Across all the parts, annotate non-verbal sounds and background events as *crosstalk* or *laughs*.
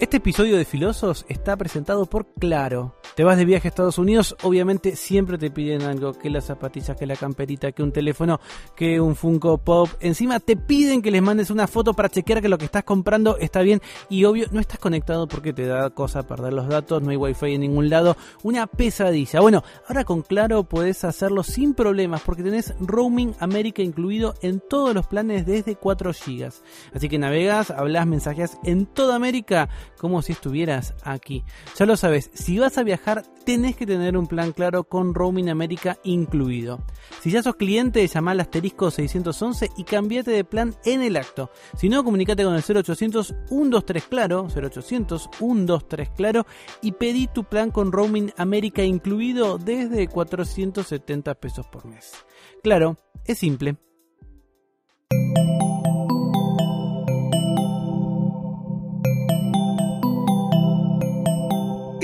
Este episodio de Filosos está presentado por Claro. Te vas de viaje a Estados Unidos, obviamente siempre te piden algo, que las zapatillas, que la camperita, que un teléfono, que un Funko Pop. Encima te piden que les mandes una foto para chequear que lo que estás comprando está bien y obvio no estás conectado porque te da cosa perder los datos, no hay wifi en ningún lado, una pesadilla. Bueno, ahora con Claro puedes hacerlo sin problemas porque tenés Roaming América incluido en todos los planes desde 4 GB. Así que navegas, hablas, mensajes en toda América como si estuvieras aquí. Ya lo sabes, si vas a viajar tenés que tener un plan claro con Roaming América incluido. Si ya sos cliente, llama al asterisco 611 y cambiate de plan en el acto. Si no, comunícate con el 0800 123 claro, 0800 123 claro y pedí tu plan con Roaming América incluido desde 470 pesos por mes. Claro, es simple.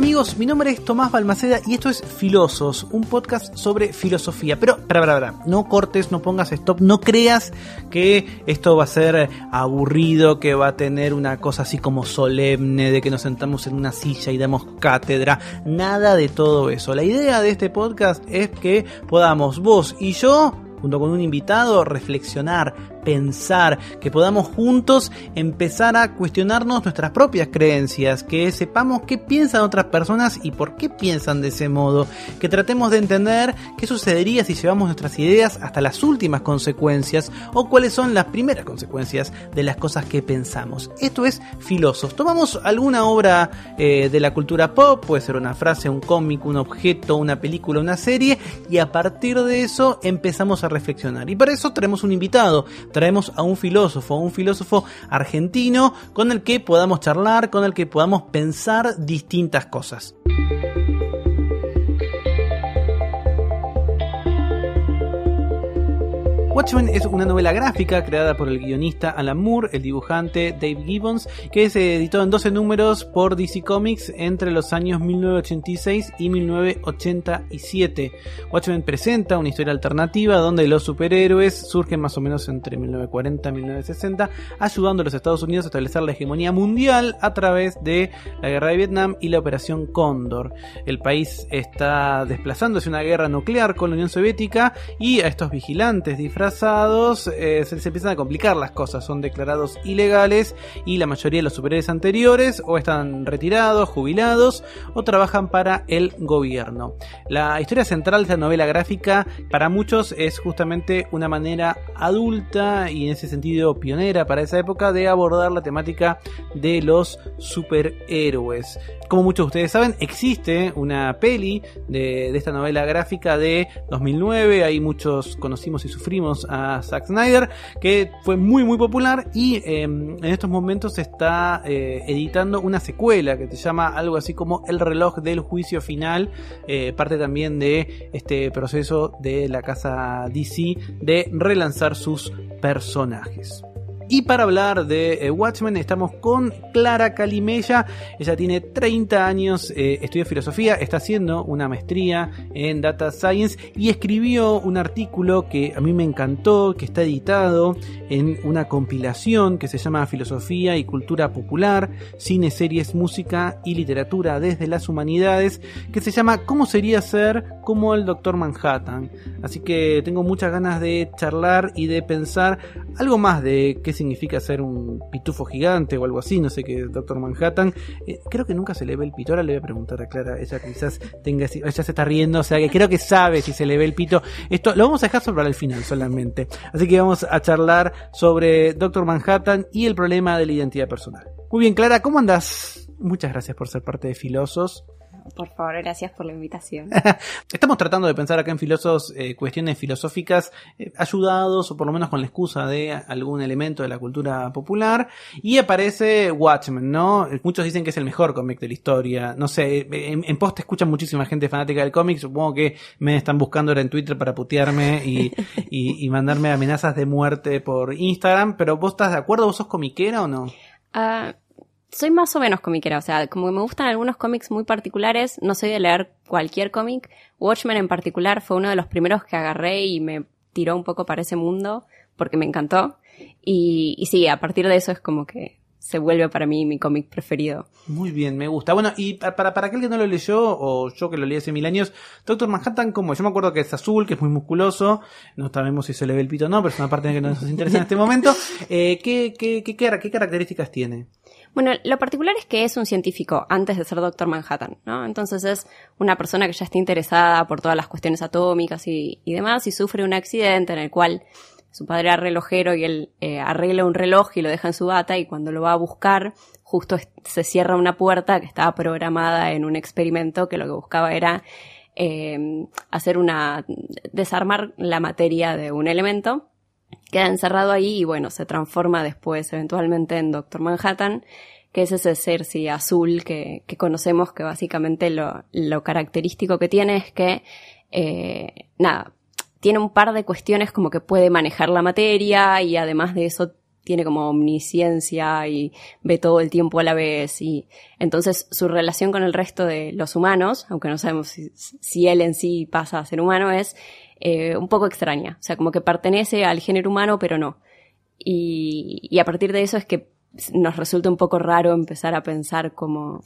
Amigos, mi nombre es Tomás Balmaceda y esto es Filosos, un podcast sobre filosofía. Pero, para, para, para, no cortes, no pongas stop, no creas que esto va a ser aburrido, que va a tener una cosa así como solemne, de que nos sentamos en una silla y damos cátedra, nada de todo eso. La idea de este podcast es que podamos vos y yo junto con un invitado, reflexionar, pensar, que podamos juntos empezar a cuestionarnos nuestras propias creencias, que sepamos qué piensan otras personas y por qué piensan de ese modo, que tratemos de entender qué sucedería si llevamos nuestras ideas hasta las últimas consecuencias o cuáles son las primeras consecuencias de las cosas que pensamos. Esto es Filosos. Tomamos alguna obra eh, de la cultura pop, puede ser una frase, un cómic, un objeto, una película, una serie, y a partir de eso empezamos a reflexionar. Y para eso tenemos un invitado traemos a un filósofo, un filósofo argentino con el que podamos charlar, con el que podamos pensar distintas cosas. Watchmen es una novela gráfica creada por el guionista Alan Moore, el dibujante Dave Gibbons, que se editó en 12 números por DC Comics entre los años 1986 y 1987. Watchmen presenta una historia alternativa donde los superhéroes surgen más o menos entre 1940 y 1960, ayudando a los Estados Unidos a establecer la hegemonía mundial a través de la guerra de Vietnam y la operación Cóndor. El país está desplazándose una guerra nuclear con la Unión Soviética y a estos vigilantes disfrazados eh, se empiezan a complicar las cosas, son declarados ilegales y la mayoría de los superhéroes anteriores o están retirados, jubilados o trabajan para el gobierno. La historia central de esta novela gráfica para muchos es justamente una manera adulta y en ese sentido pionera para esa época de abordar la temática de los superhéroes. Como muchos de ustedes saben, existe una peli de, de esta novela gráfica de 2009, ahí muchos conocimos y sufrimos a Zack Snyder, que fue muy muy popular y eh, en estos momentos está eh, editando una secuela que se llama algo así como El reloj del juicio final, eh, parte también de este proceso de la casa DC de relanzar sus personajes. Y para hablar de eh, Watchmen estamos con Clara Calimella. Ella tiene 30 años, eh, estudia filosofía, está haciendo una maestría en Data Science y escribió un artículo que a mí me encantó, que está editado en una compilación que se llama Filosofía y Cultura Popular, Cine, Series, Música y Literatura desde las Humanidades, que se llama ¿Cómo sería ser como el Doctor Manhattan? Así que tengo muchas ganas de charlar y de pensar algo más de qué significa ser un pitufo gigante o algo así, no sé qué, Doctor Manhattan. Eh, creo que nunca se le ve el pito, ahora le voy a preguntar a Clara, ella quizás tenga, ella se está riendo, o sea que creo que sabe si se le ve el pito. Esto lo vamos a dejar sobre el final solamente. Así que vamos a charlar sobre Doctor Manhattan y el problema de la identidad personal. Muy bien, Clara, ¿cómo andas? Muchas gracias por ser parte de Filosos. Por favor, gracias por la invitación. *laughs* Estamos tratando de pensar acá en filósofos eh, cuestiones filosóficas eh, ayudados o por lo menos con la excusa de algún elemento de la cultura popular y aparece Watchmen, ¿no? Muchos dicen que es el mejor cómic de la historia. No sé, en, en post escuchan muchísima gente fanática del cómic, supongo que me están buscando ahora en Twitter para putearme y, *laughs* y, y mandarme amenazas de muerte por Instagram, pero vos estás de acuerdo, vos sos comiquera o no? Ah, soy más o menos comiquera, o sea, como me gustan algunos cómics muy particulares, no soy de leer cualquier cómic. Watchmen en particular fue uno de los primeros que agarré y me tiró un poco para ese mundo porque me encantó. Y, y sí, a partir de eso es como que se vuelve para mí mi cómic preferido. Muy bien, me gusta. Bueno, y para, para aquel que no lo leyó, o yo que lo leí hace mil años, Doctor Manhattan, como yo me acuerdo que es azul, que es muy musculoso, no sabemos si se le ve el pito o no, pero es una parte que no nos interesa en este momento. *laughs* Eh, ¿qué, qué, qué, qué características tiene? Bueno, lo particular es que es un científico antes de ser Doctor Manhattan, ¿no? Entonces es una persona que ya está interesada por todas las cuestiones atómicas y, demás y sufre un accidente en el cual su padre era relojero y él eh, arregla un reloj y lo deja en su bata y cuando lo va a buscar justo se cierra una puerta que estaba programada en un experimento que lo que buscaba era eh, hacer una desarmar la materia de un elemento queda encerrado ahí y bueno, se transforma después eventualmente en Doctor Manhattan, que es ese ser sí, azul que, que conocemos, que básicamente lo, lo, característico que tiene es que, eh, nada, tiene un par de cuestiones como que puede manejar la materia y además de eso tiene como omnisciencia y ve todo el tiempo a la vez y entonces su relación con el resto de los humanos, aunque no sabemos si él en sí pasa a ser humano, es eh, un poco extraña. O sea, como que pertenece al género humano, pero no. Y, y a partir de eso es que nos resulta un poco raro empezar a pensar como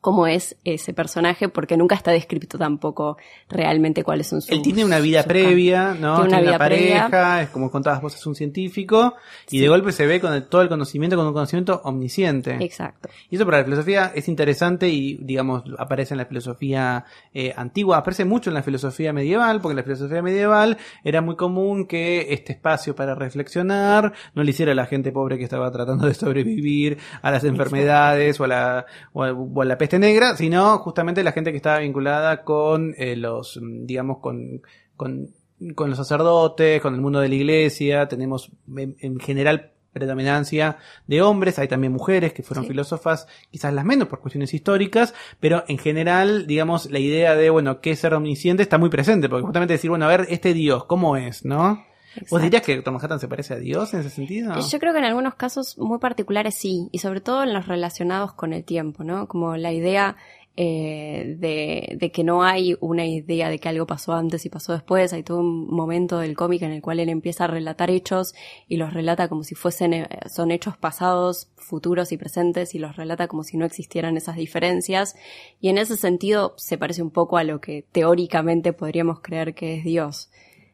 cómo es ese personaje, porque nunca está descrito tampoco realmente cuáles son sus... Él tiene una vida previa, ¿no? Tiene una vida pareja, previa. es como contabas vos, es un científico, y de golpe se ve con el- todo el conocimiento, con un conocimiento omnisciente. Exacto. Y eso para la filosofía es interesante y, digamos, aparece en la filosofía eh, antigua, aparece mucho en la filosofía medieval, porque en la filosofía medieval era muy común que este espacio para reflexionar no le hiciera a la gente pobre que estaba tratando de sobrevivir a las enfermedades o a la, o a, o a la peste negra, sino justamente la gente que estaba vinculada con eh, los, mm, digamos, con, con, con los sacerdotes, con el mundo de la iglesia, tenemos en, en general predominancia de hombres, hay también mujeres que fueron Sí. filósofas, quizás las menos por cuestiones históricas, pero en general, digamos, la idea de, bueno, qué es ser omnisciente está muy presente, porque justamente decir, bueno, a ver, este Dios, ¿cómo es, no? ¿Vos Exacto. dirías que Dr. Manhattan se parece a Dios en ese sentido? Yo creo que en algunos casos muy particulares sí, y sobre todo en los relacionados con el tiempo, ¿no? Como la idea eh, de, de que no hay una idea de que algo pasó antes y pasó después, hay todo un momento del cómic en el cual él empieza a relatar hechos y los relata como si fuesen, eh, son hechos pasados, futuros y presentes y los relata como si no existieran esas diferencias y en ese sentido se parece un poco a lo que teóricamente podríamos creer que es Dios.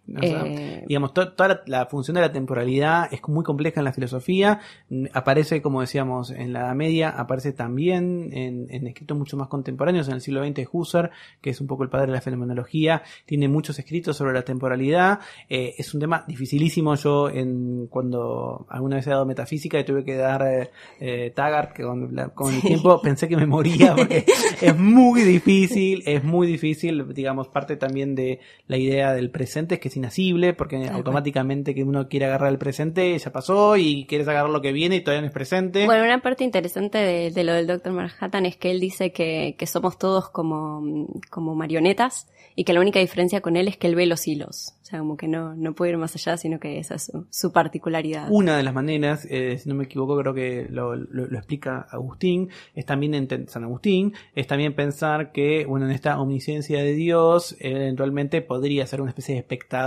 O sea, Eh, digamos, to- toda la, la función de la temporalidad es muy compleja en la filosofía. Mm, Aparece, como decíamos, en la Edad Media, aparece también en, en escritos mucho más contemporáneos. En el siglo XX, Husserl, que es un poco el padre de la fenomenología, tiene muchos escritos sobre la temporalidad. Eh, es un tema dificilísimo. Yo, en, cuando alguna vez he dado metafísica y tuve que dar eh, eh, Taggart, que con, la- con el tiempo pensé que me moría porque *laughs* es muy difícil, es muy difícil, digamos, parte también de la idea del presente es que es inasible, porque automáticamente que uno quiere agarrar el presente ya pasó y quieres agarrar lo que viene y todavía no es presente. Bueno, una parte interesante de, de lo del Dr. Manhattan es que él dice que, que somos todos como, como marionetas y que la única diferencia con él es que él ve los hilos. O sea, como que no, no puede ir más allá, sino que esa es su, su particularidad. Una de las maneras, eh, si no me equivoco, creo que lo, lo- lo explica Agustín, es también en San Agustín, es también pensar que, bueno, en esta omnisciencia de Dios, él eventualmente podría ser una especie de espectador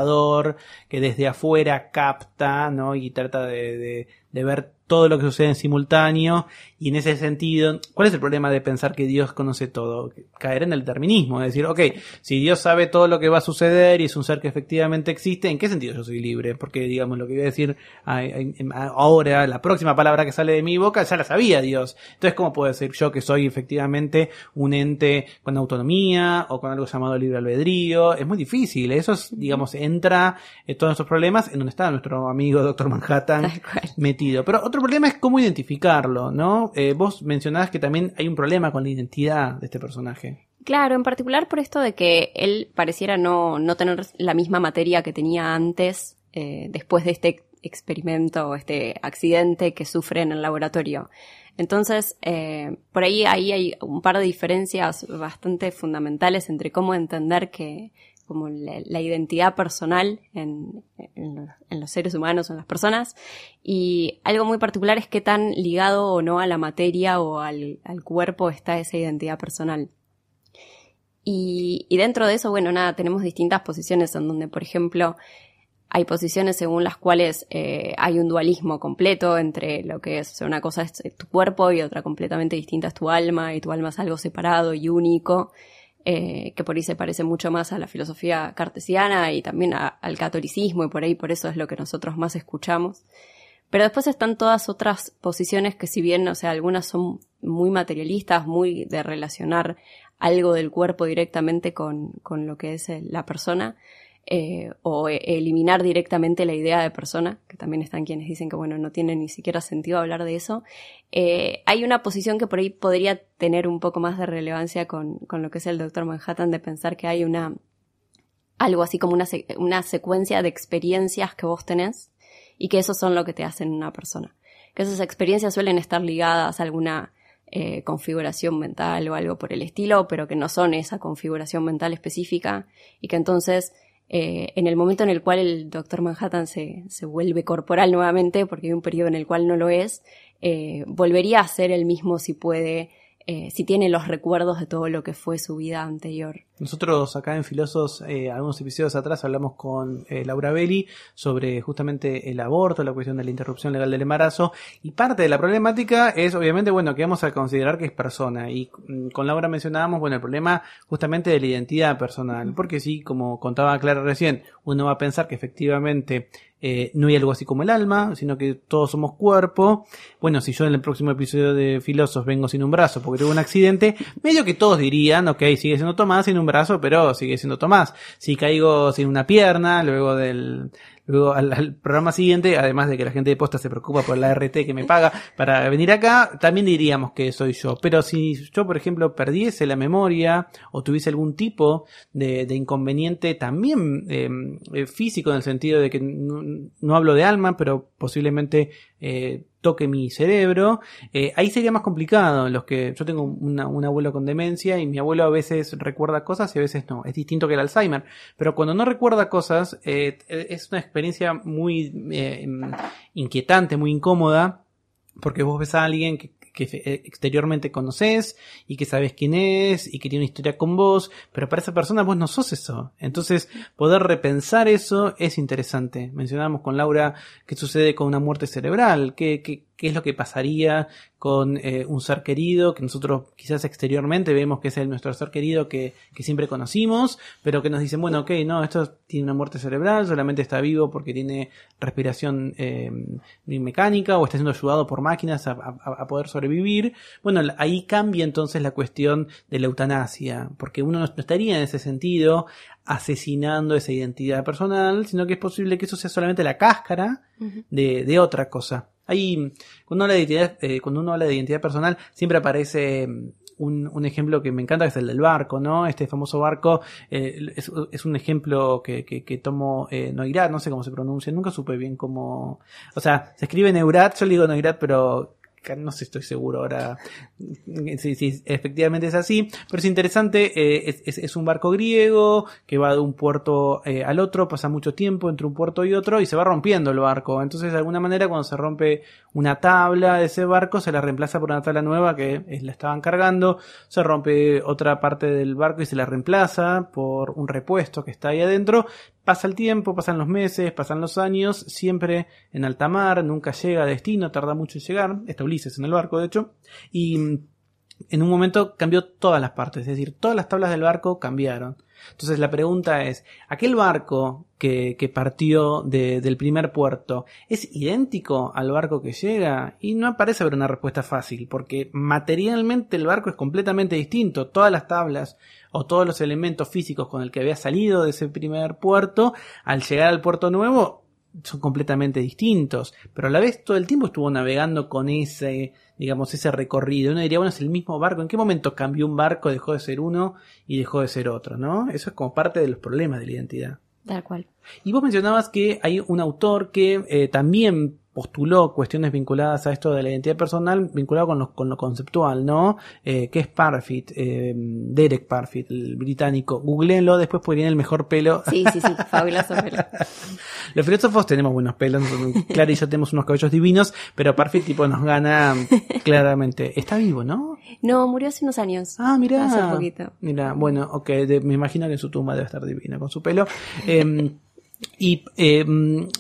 que desde afuera capta, ¿no? Y trata de, de- de ver todo lo que sucede en simultáneo. Y en ese sentido, ¿cuál es el problema de pensar que Dios conoce todo? Caer en el determinismo, es decir, ok, si Dios sabe todo lo que va a suceder y es un ser que efectivamente existe, ¿en qué sentido yo soy libre? Porque, digamos, lo que voy a decir ahora, la próxima palabra que sale de mi boca, ya la sabía Dios. Entonces, ¿cómo puedo decir yo que soy efectivamente un ente con autonomía o con algo llamado libre albedrío? Es muy difícil. Eso, es, digamos, entra en todos estos problemas en donde está nuestro amigo Doctor Manhattan metido. Pero otro problema es cómo identificarlo, ¿no? Eh, vos mencionabas que también hay un problema con la identidad de este personaje. Claro, en particular por esto de que él pareciera no, no tener la misma materia que tenía antes, eh, después de este experimento o este accidente que sufre en el laboratorio. Entonces, eh, por ahí, ahí hay un par de diferencias bastante fundamentales entre cómo entender que como la, identidad personal en, los seres humanos en las personas y algo muy particular es qué tan ligado o no a la materia o al, cuerpo está esa identidad personal. Y, y, dentro de eso, bueno, nada, tenemos distintas posiciones en donde, por ejemplo, hay posiciones según las cuales eh, hay un dualismo completo entre lo que es una cosa es tu cuerpo y otra completamente distinta es tu alma y tu alma es algo separado y único eh, que por ahí se parece mucho más a la filosofía cartesiana y también al catolicismo y por ahí por eso es lo que nosotros más escuchamos. Pero después están todas otras posiciones que si bien o sea algunas son muy materialistas muy de relacionar algo del cuerpo directamente con, con lo que es la persona eh, o e, eliminar directamente la idea de persona, que también están quienes dicen que bueno, no tiene ni siquiera sentido hablar de eso, eh, hay una posición que por ahí podría tener un poco más de relevancia con, con lo que es el Doctor Manhattan, de pensar que hay una algo así como una, una secuencia de experiencias que vos tenés y que esos son lo que te hacen una persona. Que esas experiencias suelen estar ligadas a alguna eh, configuración mental o algo por el estilo, pero que no son esa configuración mental específica y que entonces eh, en el momento en el cual el Doctor Manhattan se, se, vuelve corporal nuevamente, porque hay un periodo en el cual no lo es, eh, volvería a ser el mismo si puede, eh, si tiene los recuerdos de todo lo que fue su vida anterior. Nosotros acá en Filosos, eh, algunos episodios atrás, hablamos con eh, Laura Belli sobre justamente el aborto, la cuestión de la interrupción legal del embarazo. Y parte de la problemática es, obviamente, bueno, que vamos a considerar que es persona. Y mm, con Laura mencionábamos, bueno, el problema justamente de la identidad personal. Porque sí, como contaba Clara recién, uno va a pensar que efectivamente eh, no hay algo así como el alma, sino que todos somos cuerpo. Bueno, si yo en el próximo episodio de Filosos vengo sin un brazo porque tuve un accidente, medio que todos dirían, ok, sigue siendo Tomás sin un brazo, pero sigue siendo Tomás. Si caigo sin una pierna, luego del, luego al, programa siguiente, además de que la gente de posta se preocupa por la RT que me paga para venir acá, también diríamos que soy yo. Pero si yo, por ejemplo, perdiese la memoria o tuviese algún tipo de, inconveniente también em, eh, físico en el sentido de que no, hablo de alma, pero posiblemente eh, toque mi cerebro, eh, ahí sería más complicado. Los que yo tengo un abuelo con demencia y mi abuelo a veces recuerda cosas y a veces no. Es distinto que el Alzheimer. Pero cuando no recuerda cosas, eh, es una experiencia muy eh, inquietante, muy incómoda. Porque vos ves a alguien que que eh, exteriormente conoces y que sabes quién es y que tiene una historia con vos, pero para esa persona vos no sos eso. Entonces, poder repensar eso es interesante. Mencionamos con Laura qué sucede con una muerte cerebral, qué, qué, qué es lo que pasaría con eh, un ser querido que nosotros quizás exteriormente vemos que es el nuestro ser querido que, que, siempre conocimos, pero que nos dicen, bueno, ok, no, esto tiene una muerte cerebral, solamente está vivo porque tiene respiración eh, mecánica o está siendo ayudado por máquinas a, a, poder sobrevivir. Bueno, ahí cambia entonces la cuestión de la eutanasia, porque uno no estaría en ese sentido asesinando esa identidad personal, sino que es posible que eso sea solamente la cáscara de, de otra cosa. Ahí, cuando uno habla de identidad, eh, cuando uno habla de identidad personal, siempre aparece mm, un, un, ejemplo que me encanta, que es el del barco, ¿no? Este famoso barco eh, es, es, un ejemplo que, que, que tomo eh, Noirat, no sé cómo se pronuncia, nunca supe bien cómo... O sea, se escribe Neurat, yo le digo Noirat, pero no sé, estoy seguro ahora si, si efectivamente es así, pero es interesante, eh, es, es, un barco griego que va de un puerto eh, al otro, pasa mucho tiempo entre un puerto y otro y se va rompiendo el barco, entonces de alguna manera cuando se rompe una tabla de ese barco se la reemplaza por una tabla nueva que la estaban cargando, se rompe otra parte del barco y se la reemplaza por un repuesto que está ahí adentro, Pasa el tiempo, pasan los meses, pasan los años, siempre en alta mar, nunca llega a destino, tarda mucho en llegar, está Ulises en el barco de hecho, y mm, en un momento cambió todas las partes, es decir, todas las tablas del barco cambiaron. Entonces la pregunta es, ¿aquel barco que, que partió de, del primer puerto es idéntico al barco que llega? Y no parece haber una respuesta fácil, porque materialmente el barco es completamente distinto. Todas las tablas o todos los elementos físicos con el que había salido de ese primer puerto, al llegar al puerto nuevo, son completamente distintos, pero a la vez todo el tiempo estuvo navegando con ese, digamos, ese recorrido. Uno diría, bueno, es el mismo barco. ¿En qué momento cambió un barco, dejó de ser uno y dejó de ser otro, no? Eso es como parte de los problemas de la identidad. Tal cual. Y vos mencionabas que hay un autor que eh, también postuló cuestiones vinculadas a esto de la identidad personal, vinculado con lo, con lo conceptual, ¿no? Eh, que es Parfit, eh, Derek Parfit, el británico. Googleenlo, después podrían el mejor pelo. Sí, sí, sí, fabuloso pelo. *laughs* Los filósofos tenemos buenos pelos, Clara y yo tenemos unos cabellos divinos, pero Parfit tipo nos gana *laughs* claramente. Está vivo, ¿no? No, murió hace unos años. Ah, mira. Hace poquito. Mira, bueno, ok, de- me imagino que en su tumba debe estar divina con su pelo. *laughs* Eh, y, eh,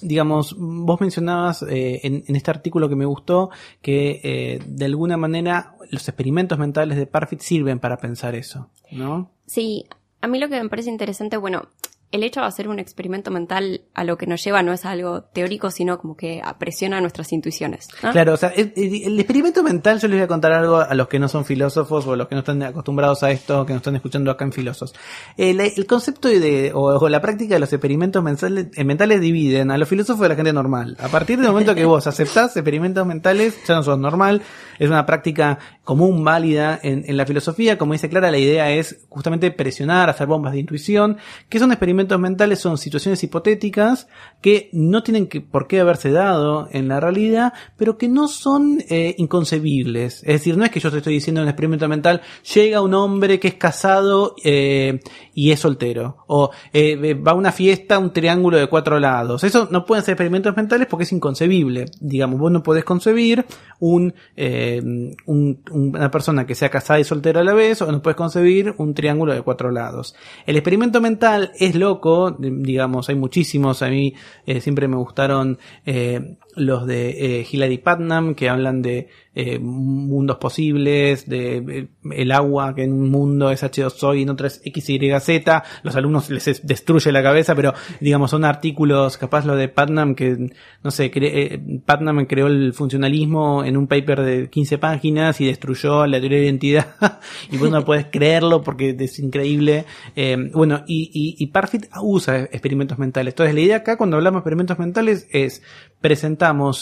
digamos, vos mencionabas eh, en, en este artículo que me gustó que eh, de alguna manera los experimentos mentales de Parfit sirven para pensar eso, ¿no? Sí, a mí lo que me parece interesante, bueno, el hecho de hacer un experimento mental a lo que nos lleva no es algo teórico, sino como que presiona nuestras intuiciones. Claro, o sea, el, experimento mental, yo les voy a contar algo a los que no son filósofos o a los que no están acostumbrados a esto, que nos están escuchando acá en Filosos. El, concepto de, o, la práctica de los experimentos mentales, eh, mentales dividen a los filósofos de la gente normal. A partir del momento que vos aceptás experimentos mentales, ya no sos normal, es una práctica común, válida en, en la filosofía. Como dice Clara, la idea es justamente presionar, hacer bombas de intuición. que son experimentos mentales? Son situaciones hipotéticas que no tienen que, por qué haberse dado en la realidad, pero que no son eh, inconcebibles. Es decir, no es que yo te estoy diciendo en un experimento mental, llega un hombre que es casado eh, y es soltero. O eh, va a una fiesta, un triángulo de cuatro lados. Eso no pueden ser experimentos mentales porque es inconcebible. Digamos, vos no podés concebir un, un- un- una persona que sea casada y soltera a la vez, o no puedes concebir un triángulo de cuatro lados. El experimento mental es loco, digamos, hay muchísimos, a mí eh, siempre me gustaron eh, los de eh, Hilary Putnam, que hablan de eh, mundos posibles, de eh, el agua que en un mundo es H2O y en otro es XYZ, los alumnos les es- destruye la cabeza, pero digamos son artículos, capaz lo de Putnam que, no sé, cre- eh, Putnam creó el funcionalismo en un paper de 15 páginas y destruyó la teoría de identidad *laughs* y vos no podés creerlo porque es increíble. Eh, bueno, y, y, y Parfit usa experimentos mentales. Entonces la idea acá cuando hablamos de experimentos mentales es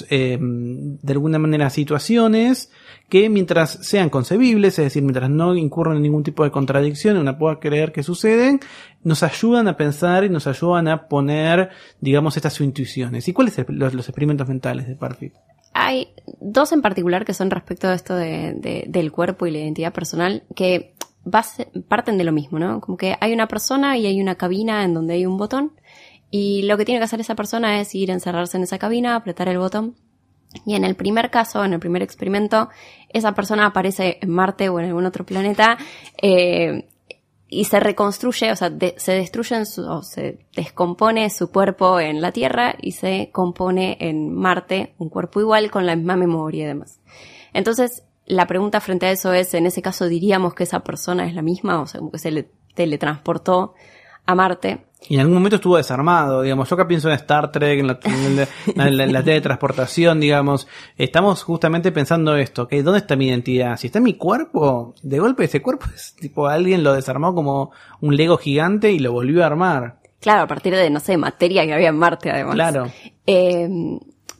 eh, de alguna manera situaciones que mientras sean concebibles, es decir, mientras no incurran en ningún tipo de contradicción, una pueda creer que suceden, nos ayudan a pensar y nos ayudan a poner, digamos, estas intuiciones. ¿Y cuáles son los, experimentos mentales de Parfit? Hay dos en particular que son respecto a esto de, de- del cuerpo y la identidad personal que parten de lo mismo, ¿no? Como que hay una persona y hay una cabina en donde hay un botón y lo que tiene que hacer esa persona es ir a encerrarse en esa cabina, apretar el botón y en el primer caso, en el primer experimento, esa persona aparece en Marte o en algún otro planeta eh, y se reconstruye, o sea, se destruye su, o se descompone su cuerpo en la Tierra y se compone en Marte un cuerpo igual con la misma memoria y demás. Entonces, la pregunta frente a eso es, en ese caso diríamos que esa persona es la misma, o sea, que se le teletransportó a Marte. Y en algún momento estuvo desarmado, digamos. Yo acá pienso en Star Trek, en la, en la- en la- en la teletransportación, digamos. Estamos justamente pensando esto, que ¿dónde está mi identidad? Si está en mi cuerpo, de golpe ese cuerpo es tipo alguien lo desarmó como un Lego gigante y lo volvió a armar. Claro, a partir de, no sé, materia que había en Marte además. Claro. Eh,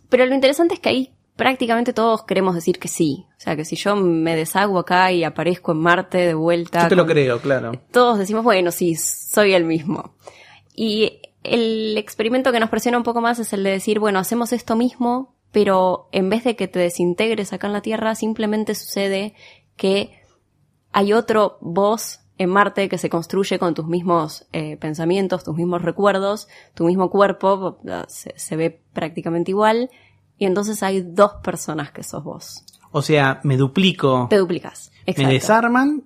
pero lo interesante es que ahí prácticamente todos queremos decir que sí. O sea, que si yo me deshago acá y aparezco en Marte de vuelta. Yo te lo con- creo, claro. Todos decimos, bueno, sí, soy el mismo. Y el experimento que nos presiona un poco más es el de decir, bueno, hacemos esto mismo, pero en vez de que te desintegres acá en la Tierra, simplemente sucede que hay otro vos en Marte que se construye con tus mismos eh, pensamientos, tus mismos recuerdos, tu mismo cuerpo, se, se ve prácticamente igual, y entonces hay dos personas que sos vos. O sea, me duplico, Te duplicas. me Exacto. desarman,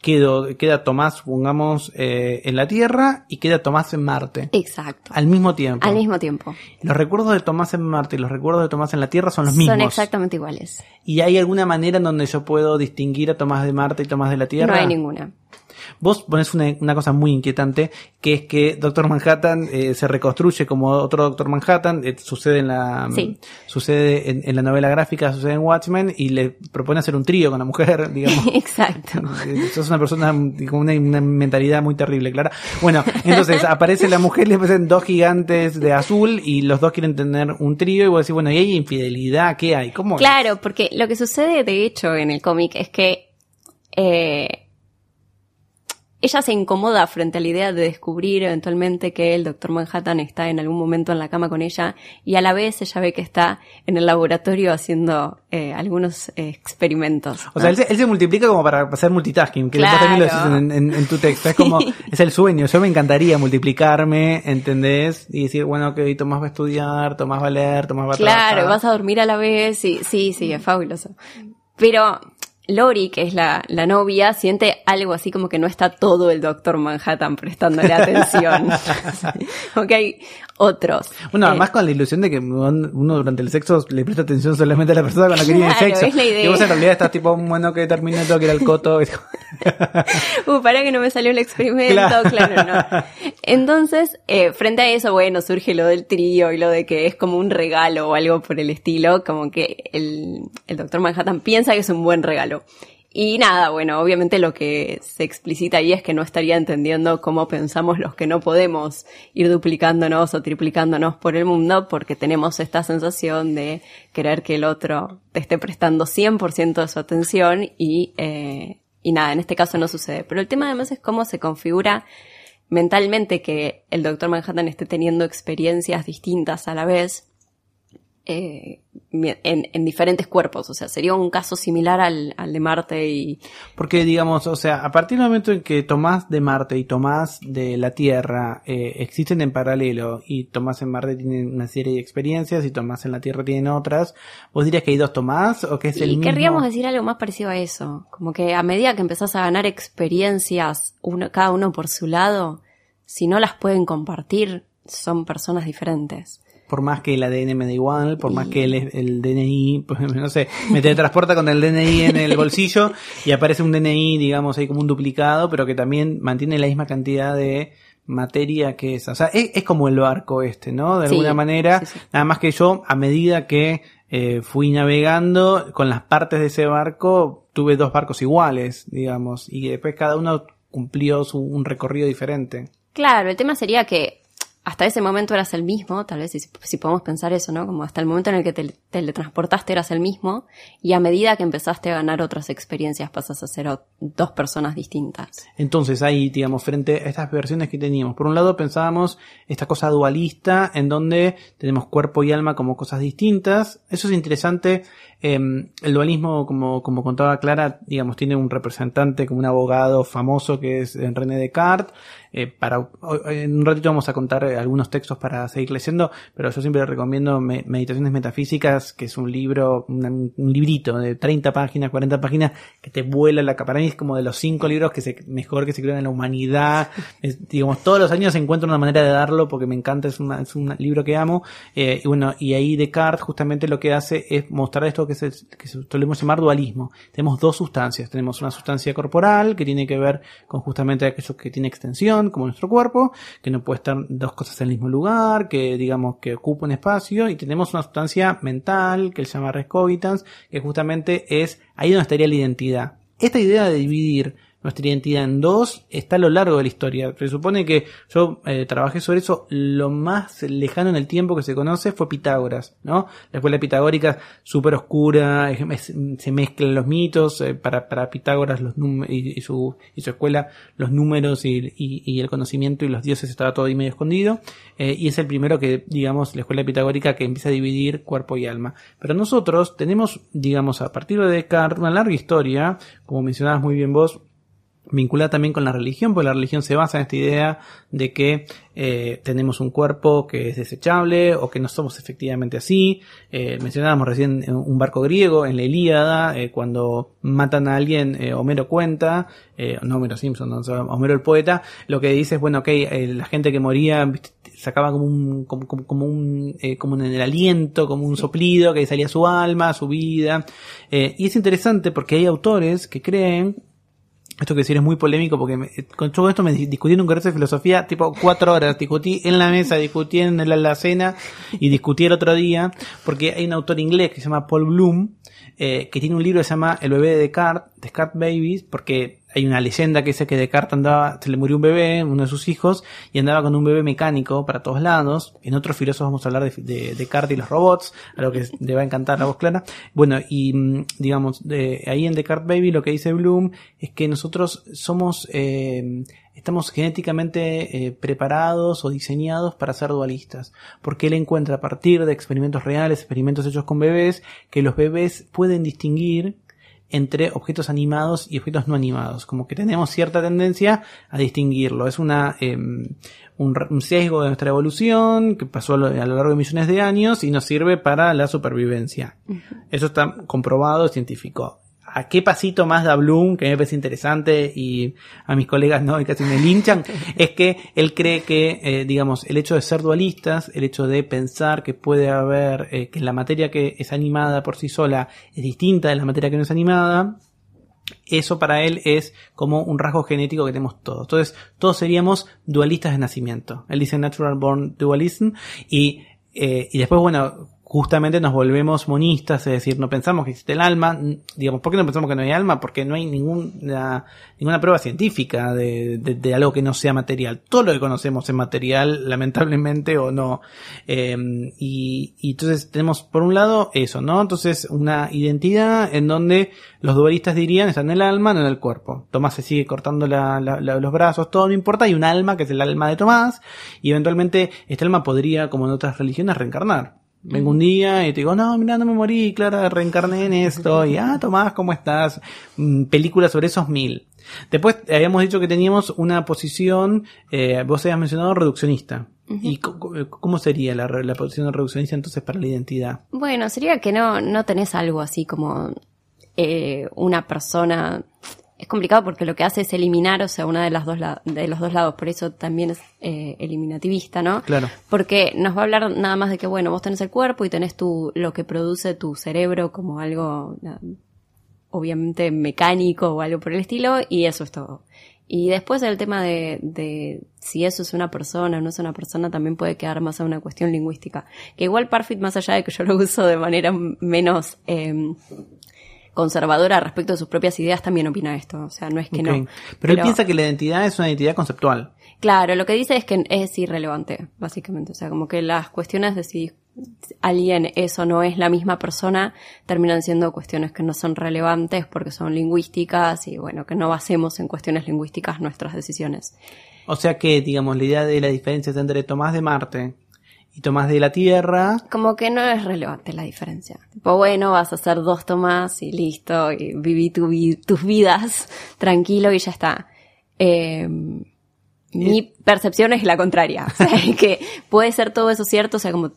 quedo, queda Tomás, supongamos, eh, en la Tierra y queda Tomás en Marte. Exacto. Al mismo tiempo. Al mismo tiempo. Los recuerdos de Tomás en Marte y los recuerdos de Tomás en la Tierra son los mismos. Son exactamente iguales. ¿Y hay alguna manera en donde yo puedo distinguir a Tomás de Marte y Tomás de la Tierra? No hay ninguna. Vos pones una, una cosa muy inquietante, que es que Doctor Manhattan eh, se reconstruye como otro Doctor Manhattan, eh, sucede en la Sí. sucede en, en la novela gráfica, sucede en Watchmen, y le propone hacer un trío con la mujer, *laughs* digamos. Exacto. Eh, Sos una persona con una, una mentalidad muy terrible, Clara. Bueno, entonces *laughs* aparece la mujer, le aparecen dos gigantes de azul y los dos quieren tener un trío y vos decís, bueno, ¿y hay infidelidad? ¿Qué hay? ¿Cómo es? Claro, porque lo que sucede de hecho en el cómic es que eh, ella se incomoda frente a la idea de descubrir eventualmente que el Doctor Manhattan está en algún momento en la cama con ella y a la vez ella ve que está en el laboratorio haciendo eh, algunos eh, experimentos. O ¿no? sea, él se, él se multiplica como para hacer multitasking, que Claro. también lo decís en, en- en tu texto. Es *laughs* como, es el sueño. Yo me encantaría multiplicarme, ¿entendés? Y decir, bueno, que Tomás va a estudiar, Tomás va a leer, Tomás va a Claro, trabajar. vas a dormir a la vez, y, sí, sí, es fabuloso. Pero Lori, que es la, la novia, siente algo así como que no está todo el Doctor Manhattan prestándole atención. *laughs* hay otros. Bueno, Eh, además con la ilusión de que uno durante el sexo le presta atención solamente a la persona con la que tiene Claro, sexo. es la idea. Y vos en realidad estás tipo, bueno, que termine todo, que ir al coto. *laughs* Uh, para que no me salió el experimento, Claro. claro, no. *laughs* Entonces, eh, frente a eso, bueno, surge lo del trío y lo de que es como un regalo o algo por el estilo, como que el, el Doctor Manhattan piensa que es un buen regalo. Y nada, bueno, obviamente lo que se explicita ahí es que no estaría entendiendo cómo pensamos los que no podemos ir duplicándonos o triplicándonos por el mundo porque tenemos esta sensación de querer que el otro te esté prestando 100% de su atención y, eh, y nada, en este caso no sucede. Pero el tema además es cómo se configura mentalmente que el Doctor Manhattan esté teniendo experiencias distintas a la vez eh, en, en diferentes cuerpos. O sea, sería un caso similar al, al de Marte y... Porque, digamos, o sea, a partir del momento en que Tomás de Marte y Tomás de la Tierra eh, existen en paralelo y Tomás en Marte tiene una serie de experiencias y Tomás en la Tierra tiene otras, ¿vos dirías que hay dos Tomás o que es el Y mismo? querríamos decir algo más parecido a eso. Como que a medida que empezás a ganar experiencias, uno, cada uno por su lado, si no las pueden compartir, son personas diferentes. Por más que el ADN me da igual, por más que el, el DNI, *laughs* pues, no sé, me *laughs* teletransporta con el DNI en el bolsillo y aparece un DNI, digamos, ahí como un duplicado, pero que también mantiene la misma cantidad de materia que esa. O sea, es, es como el barco este, ¿no? De Sí, alguna manera. sí, sí. Nada más que yo, a medida que eh, fui navegando con las partes de ese barco, tuve dos barcos iguales, digamos, y después cada uno cumplió su, un recorrido diferente. Claro, el tema sería que hasta ese momento eras el mismo, tal vez si, podemos pensar eso, ¿no? Como hasta el momento en el que te teletransportaste eras el mismo, y a medida que empezaste a ganar otras experiencias pasas a ser dos personas distintas. Entonces ahí, digamos, frente a estas versiones que teníamos, por un lado pensábamos esta cosa dualista en donde tenemos cuerpo y alma como cosas distintas. Eso es interesante. Eh, el dualismo, como, como contaba Clara, digamos, tiene un representante como un abogado famoso que es eh, René Descartes. Eh, para, en un ratito vamos a contar eh, algunos textos para seguir leyendo, pero yo siempre recomiendo Me- Meditaciones Metafísicas, que es un libro, un librito de 30 páginas, 40 páginas, que te vuela la capa. Para mí es como de los cinco libros que se, mejor que se crean en la humanidad. *laughs* Es, digamos, todos los años encuentro una manera de darlo porque me encanta, es, una- es un libro que amo. Eh, y bueno, y ahí Descartes justamente lo que hace es mostrar esto que, se, que solemos llamar dualismo. Tenemos dos sustancias. Tenemos una sustancia corporal que tiene que ver con justamente aquello que tiene extensión, como nuestro cuerpo, que no puede estar dos cosas en el mismo lugar, que digamos que ocupa un espacio, y tenemos una sustancia mental que se llama res cogitans, que justamente es ahí donde estaría la identidad. Esta idea de dividir nuestra identidad en dos está a lo largo de la historia. Se supone que yo eh, trabajé sobre eso. Lo más lejano en el tiempo que se conoce fue Pitágoras, ¿no? La escuela pitagórica súper oscura, se mezclan los mitos. eh, para, para Pitágoras los y, su, y su escuela, los números y, y- y el conocimiento y los dioses estaba todo ahí medio escondido. eh, y es el primero que, digamos, la escuela pitagórica que empieza a dividir cuerpo y alma. Pero nosotros tenemos, digamos, a partir de Descartes, una larga historia, como mencionabas muy bien vos, vinculada también con la religión, porque la religión se basa en esta idea de que eh, tenemos un cuerpo que es desechable o que no somos efectivamente así. Eh, mencionábamos recién eh, un barco griego en la Ilíada, eh, cuando matan a alguien, eh, Homero cuenta, eh, no Homero Simpson, no, Homero el poeta, lo que dice es, bueno, ok, la gente que moría sacaba como un, como, como, como un, eh, como en el aliento, como un soplido que salía su alma, su vida. Eh, y es interesante porque hay autores que creen esto que decir es muy polémico porque me, con todo esto me di- discutí en un congreso de filosofía tipo cuatro horas, discutí en la mesa, discutí en la, la cena y discutí el otro día porque hay un autor inglés que se llama Paul Bloom eh, que tiene un libro que se llama El bebé de Descartes, Descartes Babies, porque hay una leyenda que dice que Descartes andaba, se le murió un bebé, uno de sus hijos, y andaba con un bebé mecánico para todos lados. En otros filósofos vamos a hablar de, de Descartes y los robots, a lo que le va a encantar a vos, Clara. Bueno, y mm, digamos, de, ahí en Descartes Baby lo que dice Bloom es que nosotros somos, eh, estamos genéticamente eh, preparados o diseñados para ser dualistas, porque él encuentra a partir de experimentos reales, experimentos hechos con bebés, que los bebés pueden distinguir entre objetos animados y objetos no animados, como que tenemos cierta tendencia a distinguirlo. Es una eh, un, sesgo de nuestra evolución que pasó a lo, a lo largo de millones de años y nos sirve para la supervivencia. Eso está comprobado, científico. ¿A qué pasito más da Bloom, que me parece interesante y a mis colegas no, y casi me linchan? *laughs* es que él cree que, eh, digamos, el hecho de ser dualistas, el hecho de pensar que puede haber, eh, que la materia que es animada por sí sola es distinta de la materia que no es animada, eso para él es como un rasgo genético que tenemos todos. Entonces, todos seríamos dualistas de nacimiento. Él dice natural born dualism y, eh, y después, bueno, justamente nos volvemos monistas, es decir, no pensamos que existe el alma, digamos, ¿por qué no pensamos que no hay alma? Porque no hay ninguna, ninguna prueba científica de, de- de algo que no sea material. Todo lo que conocemos es material, *laughs* lamentablemente o no. Eh, y, y entonces tenemos por un lado eso, ¿no? Entonces una identidad en donde los dualistas dirían está en el alma, no en el cuerpo. Tomás se sigue cortando la- la- la- los brazos, todo no importa, hay un alma que es el alma de Tomás y eventualmente este alma podría, como en otras religiones, reencarnar. Vengo un día y te digo, no, mira, no me morí, Clara, reencarné en esto. Y, ah, Tomás, ¿cómo estás? Mm, Películas sobre esos mil. Después habíamos dicho que teníamos una posición, eh, vos habías mencionado reduccionista. ¿Y cómo sería la, la posición reduccionista entonces para la identidad? Bueno, sería que no, no tenés algo así como eh, una persona. Es complicado porque lo que hace es eliminar, o sea, una de las dos de los dos lados, por eso también es eh, eliminativista, ¿no? Claro. Porque nos va a hablar nada más de que, bueno, vos tenés el cuerpo y tenés tu, lo que produce tu cerebro como algo, obviamente mecánico o algo por el estilo, y eso es todo. Y después el tema de, de si eso es una persona o no es una persona también puede quedar más a una cuestión lingüística. Que igual Parfit, más allá de que yo lo uso de manera menos eh, conservadora respecto a sus propias ideas, también opina esto. O sea, no es que no. Pero, él piensa que la identidad es una identidad conceptual. Claro, lo que dice es que es irrelevante, básicamente. O sea, como que las cuestiones de si alguien es o no es la misma persona terminan siendo cuestiones que no son relevantes porque son lingüísticas y bueno, que no basemos en cuestiones lingüísticas nuestras decisiones. O sea que, digamos, la idea de la diferencia entre Tomás de Marte y Tomás de la Tierra Como que no es relevante la diferencia. Tipo, bueno, vas a hacer dos tomas y listo, y viví tu vi- tus vidas *laughs* tranquilo y ya está. Eh, mi percepción es la contraria. *laughs* O sea, que puede ser todo eso cierto, o sea, como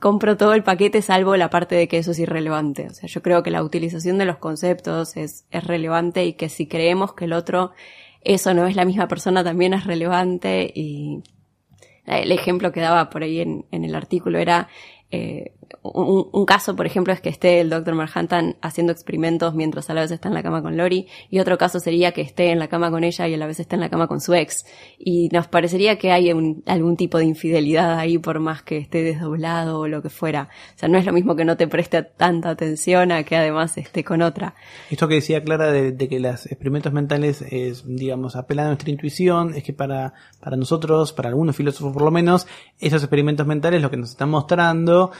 compro todo el paquete salvo la parte de que eso es irrelevante. O sea, yo creo que la utilización de los conceptos es, es relevante y que si creemos que el otro, eso no es la misma persona, también es relevante y el ejemplo que daba por ahí en, en el artículo era eh, un, caso, por ejemplo, es que esté el Dr. Manhattan haciendo experimentos mientras a la vez está en la cama con Lori, y otro caso sería que esté en la cama con ella y a la vez esté en la cama con su ex. Y nos parecería que hay un- algún tipo de infidelidad ahí por más que esté desdoblado o lo que fuera. O sea, no es lo mismo que no te preste tanta atención a que además esté con otra. Esto que decía Clara de, que los experimentos mentales es, digamos, apelan a nuestra intuición, es que para, para nosotros, para algunos filósofos por lo menos, esos experimentos mentales lo que nos están mostrando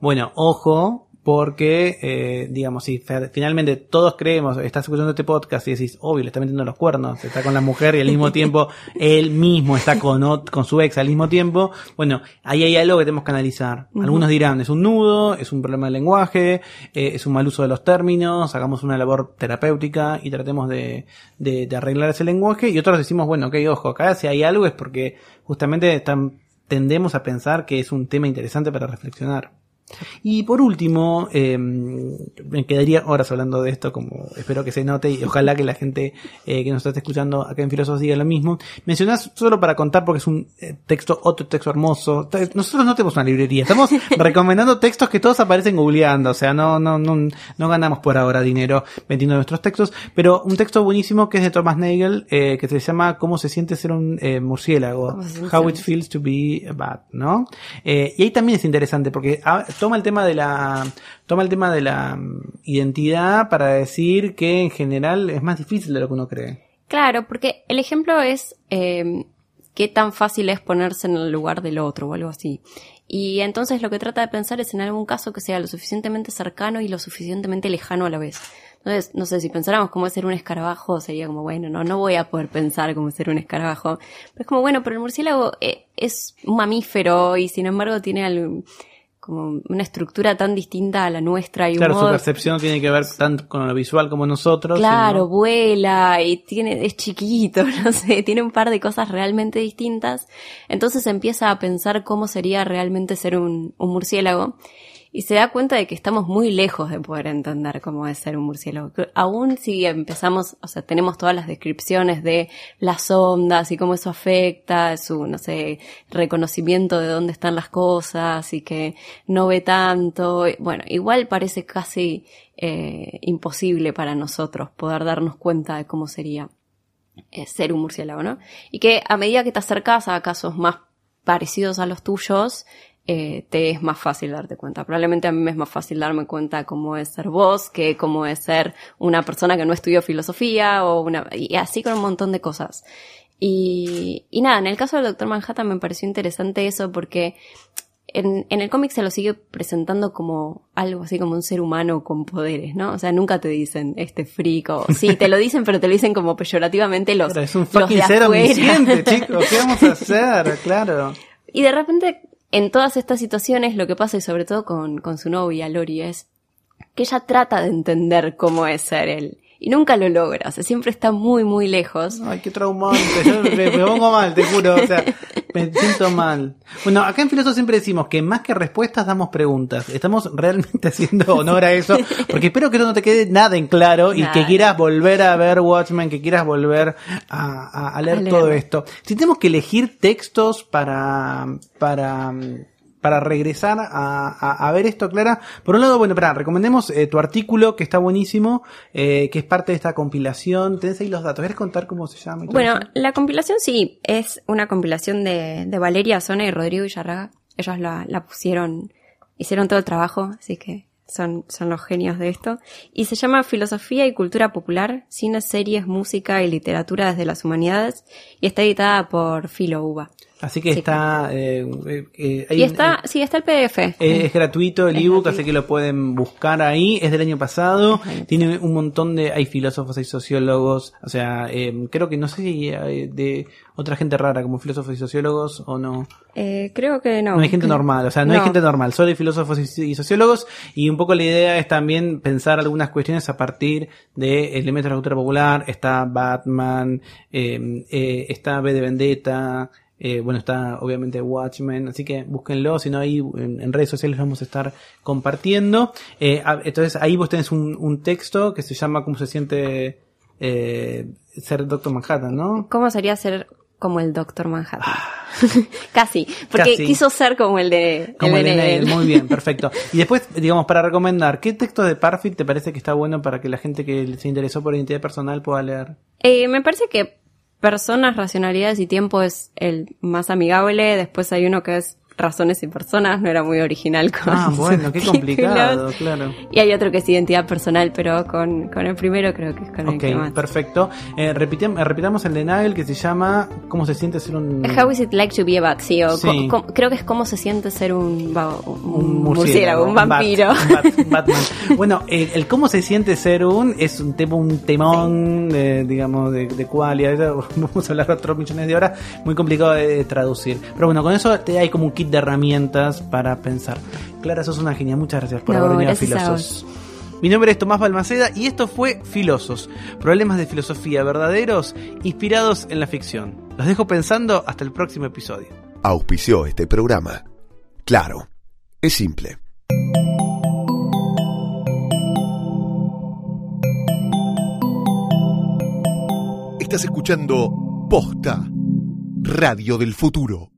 bueno, ojo, porque, eh, digamos, si finalmente todos creemos, estás escuchando este podcast y decís, obvio, le está metiendo los cuernos, está con la mujer y al mismo tiempo *laughs* él mismo está con, con su ex al mismo tiempo, bueno, ahí hay algo que tenemos que analizar. Algunos dirán, es un nudo, es un problema de lenguaje, eh, es un mal uso de los términos, hagamos una labor terapéutica y tratemos de, de, de arreglar ese lenguaje, y otros decimos, bueno, ok, ojo, acá si hay algo es porque justamente están, tendemos a pensar que es un tema interesante para reflexionar. Y por último, eh, me quedaría horas hablando de esto, como espero que se note y ojalá que la gente eh, que nos está escuchando acá en Filosofos diga lo mismo. Mencionás solo para contar porque es un eh, texto, otro texto hermoso. Nosotros no tenemos una librería, estamos *laughs* recomendando textos que todos aparecen googleando, o sea, no, no, no, no ganamos por ahora dinero vendiendo nuestros textos, pero un texto buenísimo que es de Thomas Nagel, eh, que se llama ¿Cómo se siente ser un eh, murciélago? ¿Cómo se siente How it feels to be a bat, ¿no? Eh, y ahí también es interesante porque ah, toma el tema de la toma el tema de la mm, identidad para decir que en general es más difícil de lo que uno cree. Claro, porque el ejemplo es eh, qué tan fácil es ponerse en el lugar del otro o algo así. Y entonces lo que trata de pensar es en algún caso que sea lo suficientemente cercano y lo suficientemente lejano a la vez. Entonces, no sé, si pensáramos cómo ser un escarabajo, sería como, bueno, no, no voy a poder pensar cómo ser un escarabajo. Pero es como, bueno, pero el murciélago eh, es un mamífero y sin embargo tiene algo, como una estructura tan distinta a la nuestra y Claro, su percepción tiene que ver tanto con lo visual como nosotros. Claro, sino- vuela y tiene, es chiquito, *laughs* no sé, tiene un par de cosas realmente distintas. Entonces empieza a pensar cómo sería realmente ser un, un murciélago y se da cuenta de que estamos muy lejos de poder entender cómo es ser un murciélago. Aún si empezamos, o sea, tenemos todas las descripciones de las ondas y cómo eso afecta, su, no sé, reconocimiento de dónde están las cosas y que no ve tanto. Bueno, igual parece casi eh, imposible para nosotros poder darnos cuenta de cómo sería eh, ser un murciélago, ¿no? Y que a medida que te acercas a casos más parecidos a los tuyos, eh, te es más fácil darte cuenta. Probablemente a mí me es más fácil darme cuenta cómo es ser vos que cómo es ser una persona que no estudió filosofía o una, y así con un montón de cosas. Y, y nada, en el caso del Doctor Manhattan me pareció interesante eso porque en, en el cómic se lo sigue presentando como algo así como un ser humano con poderes, ¿no? O sea, nunca te dicen este frico. Sí, te lo dicen, pero te lo dicen como peyorativamente los. Claro, es un fucking ser omnisciente, chicos. ¿Qué vamos a hacer? Claro. Y de repente, en todas estas situaciones, lo que pasa, y sobre todo con, con su novia, Lori, es que ella trata de entender cómo es ser él. Y nunca lo logra, o sea, siempre está muy, muy lejos. Ay, qué traumante. Yo me, me pongo mal, te juro. O sea, me siento mal. Bueno, acá en Filoso siempre decimos que más que respuestas damos preguntas. Estamos realmente *laughs* haciendo honor a eso. Porque espero que no te quede nada en claro y Nada. que quieras volver a ver Watchmen, que quieras volver a, a- a leer A todo leerlo. esto. Si tenemos que elegir textos para, para, para regresar a, a- a ver esto, Clara. Por un lado, bueno, para, recomendemos eh, tu artículo que está buenísimo, eh, que es parte de esta compilación. Tenés ahí los datos. ¿Quieres contar cómo se llama? Bueno, eso? la compilación sí, es una compilación de, de Valeria Zona y Rodrigo Villarraga. Ellos la, la pusieron, hicieron todo el trabajo, así que son, son los genios de esto. Y se llama Filosofía y Cultura Popular, Cine, Series, Música y Literatura desde las Humanidades, y está editada por Filo Uva. Así que sí. está. eh, eh, eh, hay Y está, sí, está el PDF. eh, es gratuito el ebook, así que lo pueden buscar ahí. Es del año pasado. Tiene un montón de. Hay filósofos, hay sociólogos. O sea, eh, creo que no sé si hay de otra gente rara como filósofos y sociólogos o no. Eh, creo que no. No hay gente normal, o sea, no, hay gente normal, solo hay filósofos y, y sociólogos y un poco la idea es también pensar algunas cuestiones a partir de elementos de la cultura popular, está Batman, eh, eh, está B de Vendetta, eh, bueno, está obviamente Watchmen, así que búsquenlo, si no ahí en, en redes sociales vamos a estar compartiendo. Eh, entonces ahí vos tenés un, un texto que se llama ¿Cómo se siente eh, ser Doctor Manhattan, no? ¿Cómo sería ser como el Doctor Manhattan? *laughs* Casi, porque Ah. Casi. quiso ser como el de, Como el el de muy bien, *laughs* perfecto. Y después, digamos, para recomendar, ¿qué texto de Parfit te parece que está bueno para que la gente que se interesó por identidad personal pueda leer? Eh, me parece que personas, racionalidades y tiempo es el más amigable. Después hay uno que es razones y personas. No era muy original con Ah, *laughs* bueno, qué complicado, títulos. claro. Y hay otro que es identidad personal, pero con, con el primero creo que es con el que más. Perfecto. Eh, eh, repitamos el de Nagel que se llama ¿Cómo se siente ser un... How is it like to be a bat? Sí, o Sí. creo que es cómo se siente ser un, un un murciélago, un bat- vampiro. bat- Batman. *laughs* Bueno, el, el cómo se siente ser un es un tema, un temón, de, digamos, de, de cualidad. *laughs* Vamos a hablar otros millones de horas, muy complicado de traducir. Pero bueno, con eso te hay como un kit de herramientas para pensar. Clara, sos una genia. Muchas gracias por No, haber venido a Filosos. Mi nombre es Tomás Balmaceda y esto fue Filosos, problemas de filosofía verdaderos inspirados en la ficción. Los dejo pensando hasta el próximo episodio. Auspició este programa. Claro, es simple. Estás escuchando Posta, Radio del Futuro.